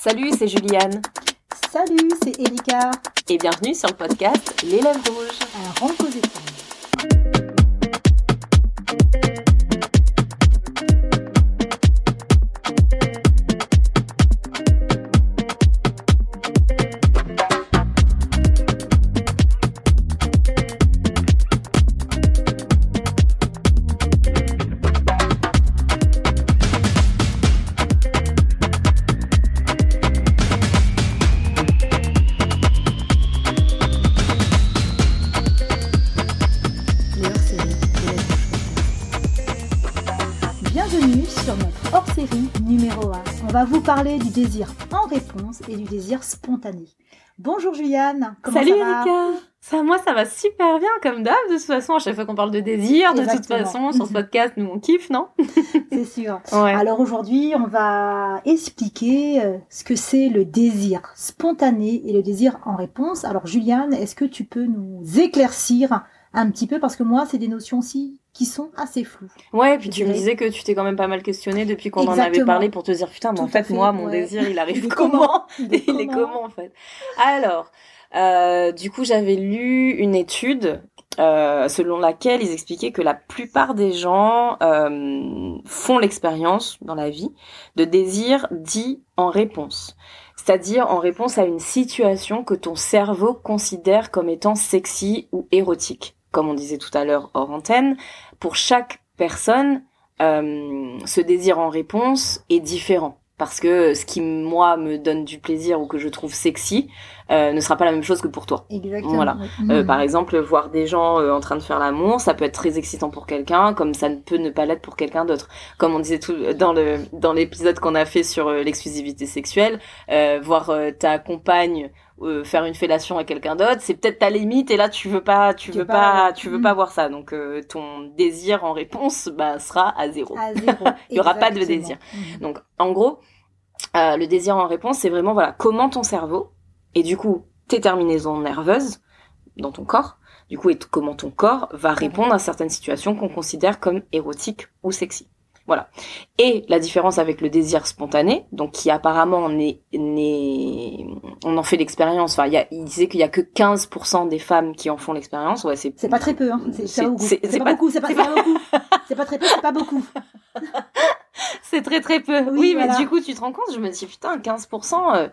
Salut, c'est Juliane. Salut, c'est Erika. Et bienvenue sur le podcast Les Lèvres Rouges. Un aux parler du désir en réponse et du désir spontané. Bonjour Juliane, comment Salut ça va Erika ça, moi, ça va super bien, comme d'hab, de toute façon, à chaque fois qu'on parle de désir, de toute façon, sur ce podcast, nous, on kiffe, non? C'est sûr. Alors aujourd'hui, on va expliquer euh, ce que c'est le désir spontané et le désir en réponse. Alors Juliane, est-ce que tu peux nous éclaircir un petit peu, parce que moi, c'est des notions aussi qui sont assez floues. Ouais, puis tu me disais que tu t'es quand même pas mal questionné depuis qu'on en avait parlé pour te dire putain, mais en fait, moi, mon désir, il arrive comment, Il est comment, en fait? Alors, euh, du coup, j'avais lu une étude euh, selon laquelle ils expliquaient que la plupart des gens euh, font l'expérience dans la vie de désir dit en réponse. C'est-à-dire en réponse à une situation que ton cerveau considère comme étant sexy ou érotique. Comme on disait tout à l'heure hors antenne, pour chaque personne, euh, ce désir en réponse est différent. Parce que ce qui, moi, me donne du plaisir ou que je trouve sexy euh, ne sera pas la même chose que pour toi. Exactement. Voilà. Euh, par exemple, voir des gens en train de faire l'amour, ça peut être très excitant pour quelqu'un, comme ça ne peut ne pas l'être pour quelqu'un d'autre. Comme on disait tout dans le dans l'épisode qu'on a fait sur l'exclusivité sexuelle, voir ta compagne euh, faire une fellation à quelqu'un d'autre, c'est peut-être ta limite et là tu veux pas, tu veux pas, tu veux pas voir ça. Donc euh, ton désir en réponse bah, sera à zéro. Il y aura pas de désir. Mhm. Donc en gros, euh, le désir en réponse, c'est vraiment voilà comment ton cerveau et du coup tes terminaisons nerveuses dans ton corps, du coup et comment ton corps va répondre à certaines situations qu'on considère comme érotiques ou sexy. Voilà. Et la différence avec le désir spontané, donc qui apparemment n'est, n'est, on en fait l'expérience. Enfin, il, y a, il disait qu'il y a que 15% des femmes qui en font l'expérience. Ouais, c'est. C'est pas très peu, hein. C'est pas, beaucoup. C'est pas, pas beaucoup. c'est pas très peu. C'est pas beaucoup. c'est très très peu. Oui, mais du coup, tu te rends compte Je me dis putain, 15%. Euh,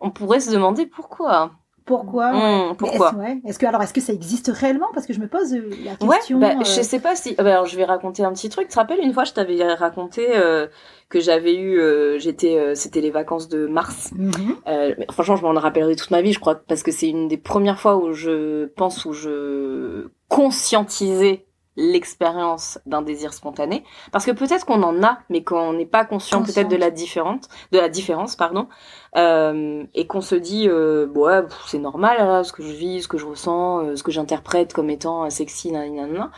on pourrait se demander pourquoi. Pourquoi mmh, Pourquoi? Est-ce que alors est-ce que ça existe réellement? Parce que je me pose euh, la question. Ouais, bah, euh... je sais pas si. Bah, alors je vais raconter un petit truc. Tu te rappelles une fois, je t'avais raconté euh, que j'avais eu, euh, j'étais, euh, c'était les vacances de mars. Mm-hmm. franchement, je m'en rappellerai toute ma vie, je crois, parce que c'est une des premières fois où je pense où je conscientisais l'expérience d'un désir spontané parce que peut-être qu'on en a mais qu'on n'est pas conscient peut-être de la différente de la différence pardon euh, et qu'on se dit euh, ouais c'est normal là, ce que je vis ce que je ressens euh, ce que j'interprète comme étant sexy nanana.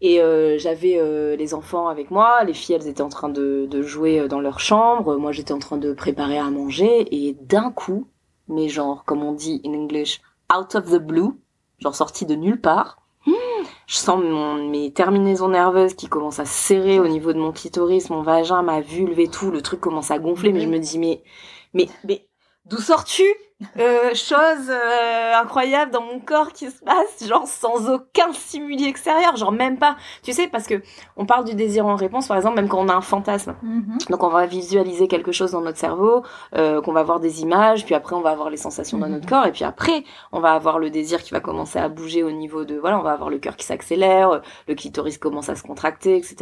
et euh, j'avais euh, les enfants avec moi les filles elles étaient en train de, de jouer dans leur chambre moi j'étais en train de préparer à manger et d'un coup mais genre comme on dit in English out of the blue genre sorti de nulle part je sens mon, mes terminaisons nerveuses qui commencent à serrer au niveau de mon clitoris, mon vagin, ma vulve et tout. Le truc commence à gonfler, mais je me dis, mais, mais, mais, d'où sors-tu? Euh, chose euh, incroyable dans mon corps qui se passe, genre sans aucun stimuli extérieur, genre même pas. Tu sais, parce que on parle du désir en réponse, par exemple, même quand on a un fantasme. Mm-hmm. Donc on va visualiser quelque chose dans notre cerveau, euh, qu'on va voir des images, puis après on va avoir les sensations dans notre mm-hmm. corps, et puis après on va avoir le désir qui va commencer à bouger au niveau de, voilà, on va avoir le cœur qui s'accélère, le clitoris commence à se contracter, etc.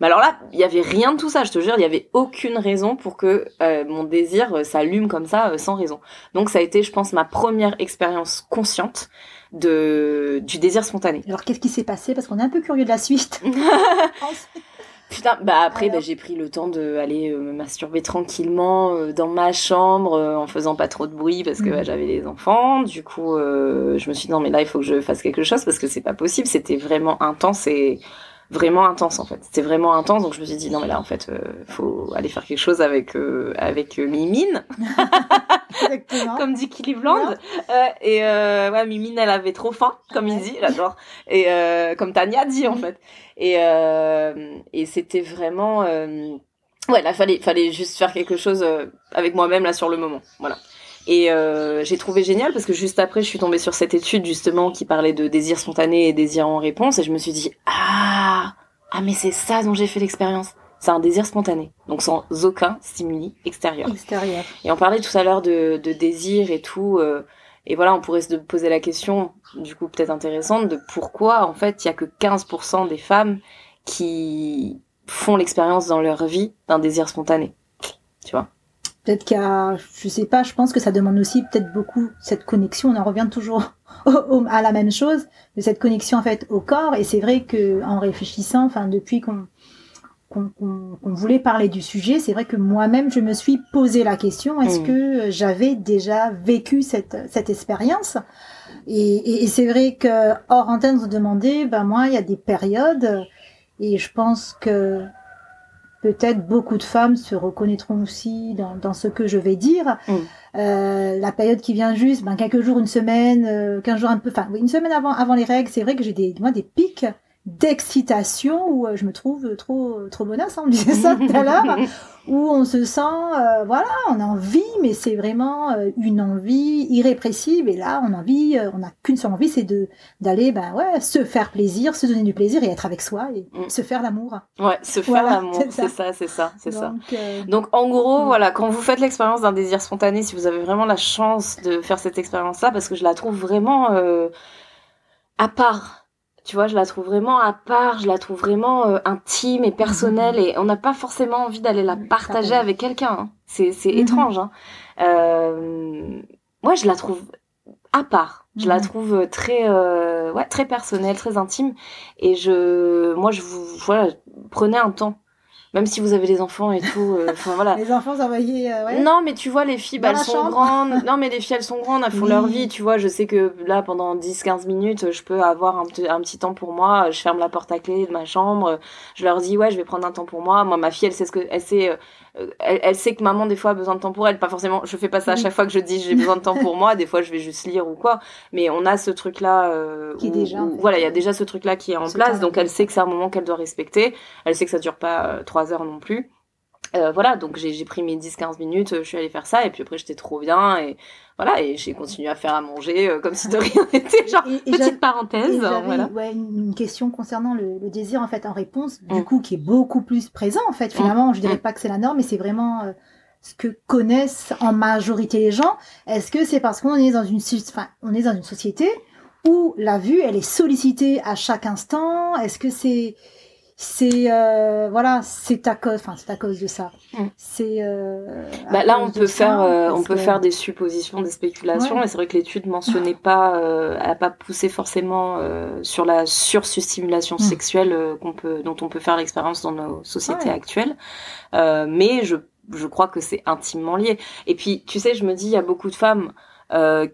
Mais alors là, il y avait rien de tout ça, je te jure, il y avait aucune raison pour que euh, mon désir s'allume comme ça sans raison. Donc ça a été, je pense, ma première expérience consciente de du désir spontané. Alors qu'est-ce qui s'est passé? Parce qu'on est un peu curieux de la suite. Putain, bah après, bah, j'ai pris le temps de aller euh, me masturber tranquillement euh, dans ma chambre euh, en faisant pas trop de bruit parce que bah, mhm. j'avais les enfants. Du coup, je me suis dit non mais là il faut que je fasse quelque chose parce que c'est pas possible. C'était vraiment intense et vraiment intense en fait. C'était vraiment intense, donc je me suis dit non mais là en fait, euh, faut aller faire quelque chose avec euh, avec euh, Comme dit Cleveland. Euh, et euh, ouais, Mimine, elle avait trop faim, comme il dit, j'adore. Et comme Tania dit en fait. Et et c'était vraiment ouais, là fallait fallait juste faire quelque chose avec moi-même là sur le moment, voilà. Et j'ai trouvé génial parce que juste après, je suis tombée sur cette étude justement qui parlait de désir spontané et désir en réponse, et je me suis dit ah ah mais c'est ça dont j'ai fait l'expérience c'est un désir spontané, donc sans aucun stimuli extérieur. Extérieur. Et on parlait tout à l'heure de, de, désir et tout, euh, et voilà, on pourrait se poser la question, du coup peut-être intéressante, de pourquoi en fait il y a que 15% des femmes qui font l'expérience dans leur vie d'un désir spontané, tu vois. Peut-être qu'il y a, je sais pas, je pense que ça demande aussi peut-être beaucoup cette connexion. On en revient toujours à la même chose, de cette connexion en fait au corps. Et c'est vrai que en réfléchissant, enfin depuis qu'on qu'on voulait parler du sujet, c'est vrai que moi-même, je me suis posé la question, est-ce mm. que j'avais déjà vécu cette, cette expérience? Et, et, c'est vrai que hors antenne, se demandait, ben moi, il y a des périodes, et je pense que peut-être beaucoup de femmes se reconnaîtront aussi dans, dans ce que je vais dire. Mm. Euh, la période qui vient juste, ben quelques jours, une semaine, euh, quinze jours un peu, enfin une semaine avant avant les règles, c'est vrai que j'ai des moi des pics d'excitation où euh, je me trouve trop trop bonasse, hein, on disait ça tout à l'heure, où on se sent, euh, voilà, on a envie, mais c'est vraiment euh, une envie irrépressible. Et là, on a envie, on n'a qu'une seule envie, c'est de d'aller, ben ouais, se faire plaisir, se donner du plaisir et être avec soi et mm. se faire l'amour. Ouais, se faire l'amour, c'est ça, c'est ça, c'est ça. Donc en gros, voilà, quand vous faites l'expérience d'un désir spontané, si vous avez vraiment la chance de faire cette expérience-là, parce que je la trouve vraiment à part tu vois, je la trouve vraiment à part, je la trouve vraiment euh, intime et personnelle et on n'a pas forcément envie d'aller la partager avec quelqu'un. Hein. C'est c'est mhm. étrange. Hein. Euh, moi, je la trouve à part. Je la mhm. trouve très euh, ouais très personnelle, très intime et je moi je vous voilà prenez un temps même si vous avez des enfants et tout euh, enfin voilà. Les enfants envoyés euh, ouais. non mais tu vois les filles bah, elles sont grandes. Non mais les filles elles sont grandes elles font leur vie tu vois. Je sais que là pendant 10 15 minutes je peux avoir un, un petit temps pour moi. Je ferme la porte à clé de ma chambre. Je leur dis ouais je vais prendre un temps pour moi. Moi ma fille elle sait ce que elle sait euh, euh, elle, sait que maman des fois a besoin de temps pour elle. Pas forcément je fais pas ça à chaque fois que je dis j'ai besoin de temps pour moi. Des fois je vais juste lire ou quoi. Mais on a ce truc là euh, qui déjà voilà il y a déjà ce truc là qui est en place. donc elle sait que c'est un moment qu'elle doit respecter. Elle sait que ça dure pas euh, trois heures non plus euh, voilà, donc j'ai pris mes 10-15 minutes, je suis allée faire ça, et puis après j'étais trop bien, et voilà, et j'ai continué à faire à manger euh, comme si de rien n'était, genre petite parenthèse. voilà. ouais, une question concernant le, le, désir en fait en réponse, du mm. coup qui est beaucoup plus présent en fait. Finalement, mm. je dirais mm. pas que c'est la norme, mais c'est vraiment euh, ce que connaissent en majorité les gens. Est-ce que c'est parce qu'on est dans une, enfin, on est dans une société où la vue elle est sollicitée à chaque instant? Est-ce que c'est c'est euh, voilà c'est à cause enfin c'est à cause de ça. Mm. c'est euh, bah, là on peut faire euh, on peut faire des suppositions des spéculations et c'est vrai que l'étude mentionnait pas euh, elle a pas poussé forcément euh, sur la surstimulation mm. sexuelle euh, qu'on peut dont on peut faire l'expérience dans nos sociétés actuelles. Mais je je crois que c'est intimement lié. Et puis tu sais je me dis il y a beaucoup de femmes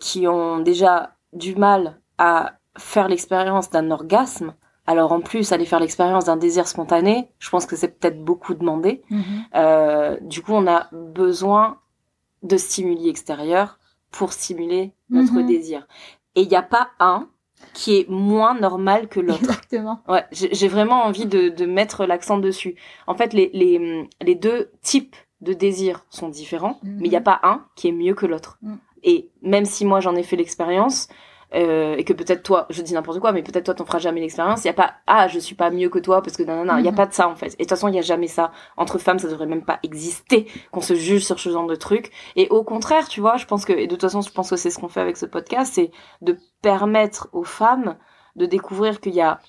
qui ont déjà du mal à faire l'expérience d'un orgasme alors en plus, aller faire l'expérience d'un désir spontané, je pense que c'est peut-être beaucoup demandé. Mhm. Euh, du coup, on a besoin de stimuli extérieurs pour stimuler notre mhm. désir. Et il n'y a pas un qui est moins normal que l'autre. Exactement. Ouais, j'ai vraiment envie de, de mettre l'accent dessus. En fait, les, les, les deux types de désirs sont différents, mais il n'y a mhm. pas un qui est mieux que l'autre. Et même si moi j'en ai fait l'expérience, euh, et que peut-être toi, je dis n'importe quoi, mais peut-être toi t'en feras jamais l'expérience. Il y a pas ah je suis pas mieux que toi parce que non non non, il y a mhm. pas de ça en fait. Et de toute façon il y a jamais ça entre femmes, ça devrait même pas exister qu'on se juge sur ce genre de trucs. Et au contraire, tu vois, je pense que et de toute façon je pense que c'est ce qu'on fait avec ce podcast, c'est de permettre aux femmes de découvrir qu'il y a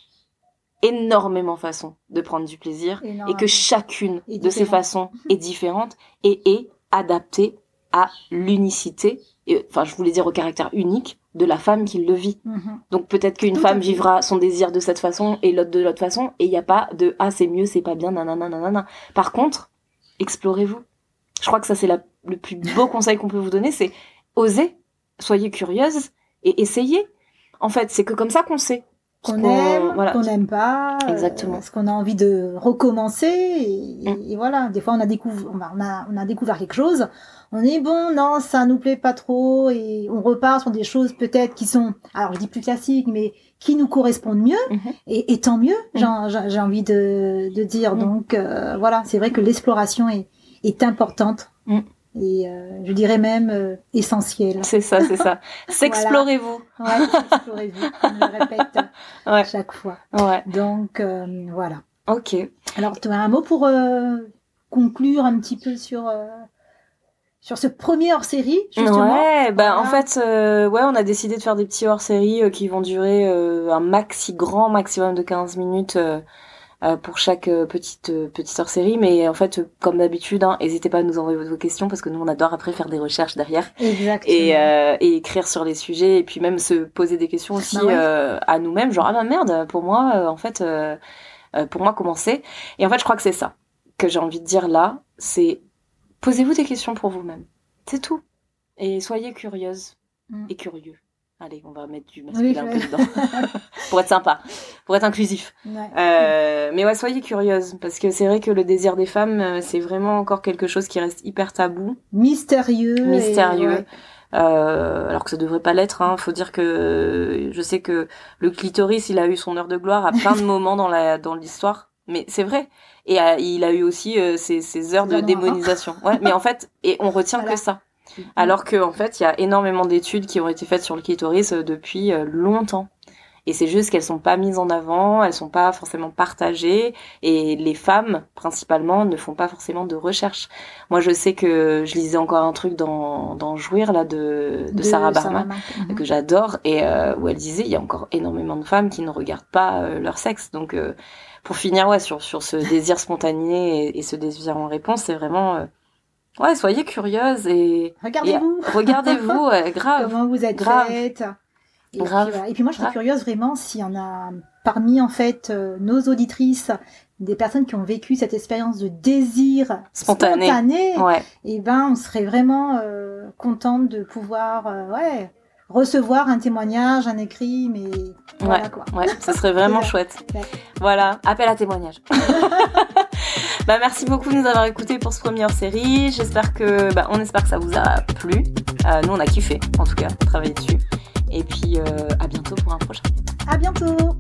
énormément de façons de prendre du plaisir et que chacune de ces façons est différente et est adaptée à l'unicité, enfin je voulais dire au caractère unique de la femme qui le vit. Mhm. Donc peut-être qu'une femme vivra son désir de cette façon et l'autre de l'autre façon et il n'y a pas de ah c'est mieux, c'est pas bien, nanana, nanana. Par contre, explorez-vous. Je crois que ça c'est le plus beau conseil qu'on peut vous donner, c'est osez, soyez curieuse et essayez. En fait, c'est que comme ça qu'on sait. Qu'on aime, qu'on n'aime pas, euh, Exactement. ce qu'on a envie de recommencer. Et, mm. voilà, des fois on a, découvert, on, a, on a découvert quelque chose, on est bon, non, ça nous plaît pas trop, et on repart sur des choses peut-être qui sont, alors je dis plus classiques, mais qui nous correspondent mieux, et, et, tant mieux, mm. j'ai envie de, de dire. Mm. Donc euh, voilà, c'est vrai que l'exploration est, est importante et euh, je dirais même euh, essentiel. C'est ça, c'est ça. S'explorez-vous. Ouais, s'explorez-vous, on le répète ouais. chaque fois. Ouais. Donc euh, voilà. Ok. Alors tu as un mot pour conclure un petit peu sur sur ce premier hors-série justement? Ouais, ben en fait ouais, on a décidé de faire des petits hors-série qui vont durer un maxi grand maximum de 15 minutes euh, pour chaque euh, petite euh, petite hors série mais en fait comme d'habitude hein, n'hésitez pas à nous envoyer vos questions parce que nous on adore après faire des recherches derrière. Exactement. et et écrire sur les sujets et puis même se poser des questions aussi bah à nous-mêmes genre ah bah merde pour moi en fait pour moi comment c'est? Et en fait je crois que c'est ça que j'ai envie de dire là c'est posez-vous des questions pour vous-même. C'est tout. Et soyez curieuse mm. et curieux. Allez, on va mettre du masculin un peu dedans. pour être sympa, pour être inclusif. Euh, mais ouais, soyez curieuse, parce que c'est vrai que le désir des femmes, euh, c'est vraiment encore quelque chose qui reste hyper tabou. Mystérieux. Mystérieux. Euh, alors que ça devrait pas l'être. Hein. Faut dire que je sais que le clitoris, il a eu son heure de gloire à plein de moments dans la dans l'histoire. Mais c'est vrai. Et il a eu aussi ses, ses, heures de démonisation. Ouais, mais en fait, et on retient que ça. Alors qu'en en fait, il y a énormément d'études qui ont été faites sur le clitoris euh, depuis euh, longtemps. Et c'est juste qu'elles sont pas mises en avant, elles sont pas forcément partagées, et les femmes, principalement, ne font pas forcément de recherche. Moi, je sais que je lisais encore un truc dans, dans Jouir, là, de, de, Sarah Barma, mhm. que j'adore, et euh, où elle disait, il y a encore énormément de femmes qui ne regardent pas leur sexe. Donc, pour finir, ouais, sur, sur ce désir spontané et, et ce désir en réponse, c'est vraiment Ouais, soyez curieuse et regardez-vous. Regardez-vous, grave. Comment vous êtes grave. Et, grave. Puis, et puis moi, je serais curieuse vraiment s'il y en a parmi en fait euh, nos auditrices des personnes qui ont vécu cette expérience de désir spontané. ouais. Et ben, on serait vraiment euh, contente de pouvoir, euh, ouais, recevoir un témoignage, un écrit, mais voilà quoi. Ouais, ce serait vraiment chouette. Voilà, appel à témoignage. bah merci beaucoup de nous avoir écoutés pour ce premier série. J'espère que, bah, on espère que ça vous a plu. Euh, nous on a kiffé, en tout cas, travailler dessus. Et puis euh, à bientôt pour un prochain. À bientôt.